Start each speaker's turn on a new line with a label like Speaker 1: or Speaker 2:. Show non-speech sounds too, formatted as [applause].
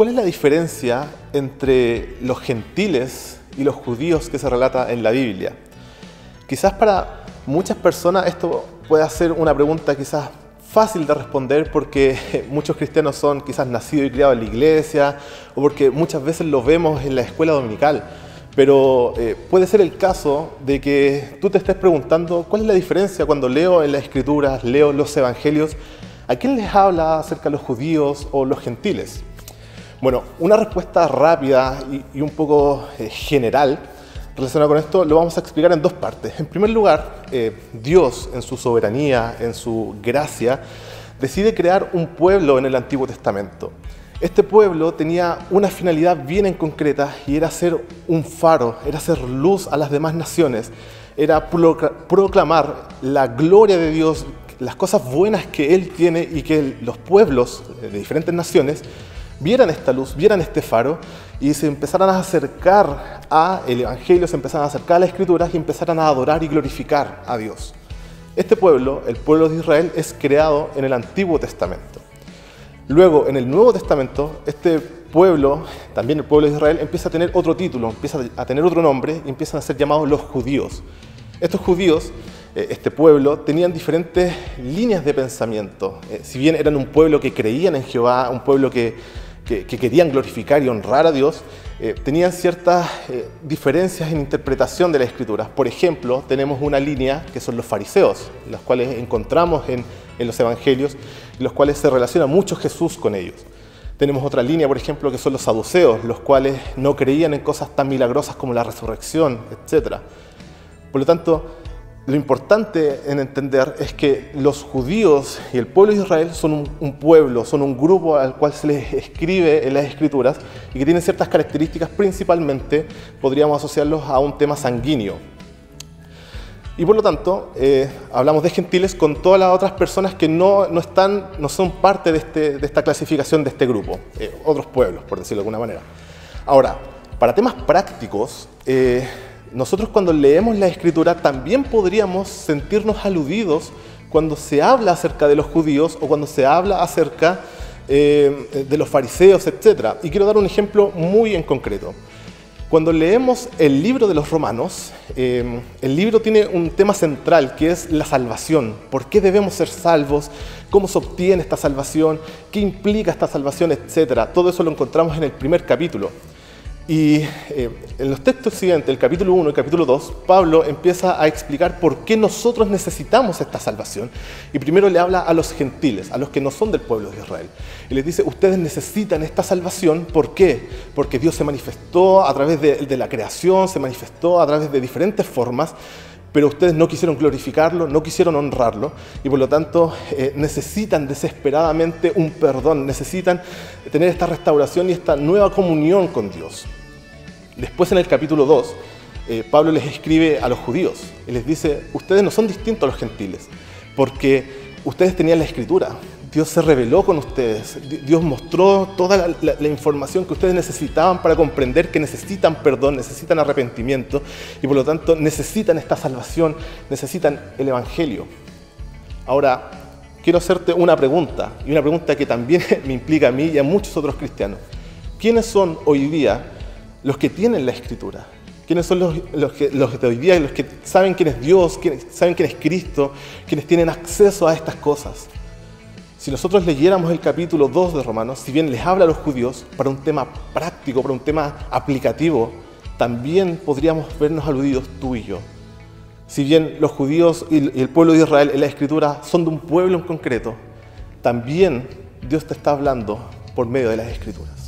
Speaker 1: ¿cuál es la diferencia entre los gentiles y los judíos que se relata en la Biblia? Quizás para muchas personas esto puede ser una pregunta quizás fácil de responder porque [laughs] muchos cristianos son quizás nacidos y criados en la iglesia o porque muchas veces lo vemos en la escuela dominical. Pero eh, puede ser el caso de que tú te estés preguntando cuál es la diferencia cuando leo en las escrituras, leo los evangelios, ¿a quién les habla acerca de los judíos o los gentiles? Bueno, una respuesta rápida y, un poco eh, general relacionada con esto lo vamos a explicar en dos partes. En primer lugar, eh, Dios en su soberanía, en su gracia, decide crear un pueblo en el Antiguo Testamento. Este pueblo tenía una finalidad bien en concreta y era ser un faro, era ser luz a las demás naciones, era proclamar la gloria de Dios, las cosas buenas que Él tiene y que los pueblos de diferentes naciones vieran esta luz, vieran este faro y se empezaran a acercar a el Evangelio, se empezaran a acercar a las Escrituras y empezaran a adorar y glorificar a Dios. Este pueblo, el pueblo de Israel, es creado en el Antiguo Testamento. Luego, en el Nuevo Testamento, este pueblo, también el pueblo de Israel, empieza a tener otro título, empieza a tener otro nombre y empiezan a ser llamados los judíos. Estos judíos, eh, este pueblo, tenían diferentes líneas de pensamiento. Eh, si bien eran un pueblo que creían en Jehová, un pueblo que, querían glorificar y honrar a Dios, eh, tenían ciertas diferencias en interpretación de las escrituras. Por ejemplo, tenemos una línea que son los fariseos, las cuales encontramos en en los evangelios, los cuales se relaciona mucho Jesús con ellos. Tenemos otra línea, por ejemplo, que son los saduceos, los cuales no creían en cosas tan milagrosas como la resurrección, etc. Por lo tanto, lo importante en entender es que los judíos y el pueblo de Israel son un, pueblo, son un grupo al cual se les escribe en las escrituras y que tienen ciertas características, principalmente podríamos asociarlos a un tema sanguíneo. Y por lo tanto, eh, hablamos de gentiles con todas las otras personas que no, no, están, no son parte de, este, de, esta clasificación de este grupo, eh, otros pueblos, por decirlo de alguna manera. Ahora, para temas prácticos, eh, nosotros cuando leemos la escritura también podríamos sentirnos aludidos cuando se habla acerca de los judíos o cuando se habla acerca de los fariseos, etc. Y quiero dar un ejemplo muy en concreto. Cuando leemos el libro de los romanos, eh, el libro tiene un tema central que es la salvación. ¿Por qué debemos ser salvos? ¿Cómo se obtiene esta salvación? ¿Qué implica esta salvación? Etcétera. Todo eso lo encontramos en el primer capítulo. Y eh, en los textos siguientes, el capítulo 1 y el capítulo 2, Pablo empieza a explicar por qué nosotros necesitamos esta salvación. Y primero le habla a los gentiles, a los que no son del pueblo de Israel. Y les dice, ustedes necesitan esta salvación. ¿Por qué? Porque Dios se manifestó a través de, la creación, se manifestó a través de diferentes formas pero ustedes no quisieron glorificarlo, no quisieron honrarlo y por lo tanto eh, necesitan desesperadamente un perdón, necesitan tener esta restauración y esta nueva comunión con Dios. Después en el capítulo 2, eh, Pablo les escribe a los judíos y les dice, ustedes no son distintos a los gentiles, porque ustedes tenían la escritura, Dios se reveló con ustedes, Dios mostró toda la, información que ustedes necesitaban para comprender que necesitan perdón, necesitan arrepentimiento y por lo tanto necesitan esta salvación, necesitan el Evangelio. Ahora, quiero hacerte una pregunta, y una pregunta que también [laughs] me implica a mí y a muchos otros cristianos. ¿Quiénes son hoy día los que tienen la escritura. ¿Quiénes son los, que, los de hoy día, los que saben quién es Dios, quienes saben quién es Cristo, quienes tienen acceso a estas cosas? Si nosotros leyéramos el capítulo 2 de Romanos, si bien les habla a los judíos para un tema práctico, para un tema aplicativo, también podríamos vernos aludidos tú y yo. Si bien los judíos y el pueblo de Israel en la escritura son de un pueblo en concreto, también Dios te está hablando por medio de las escrituras.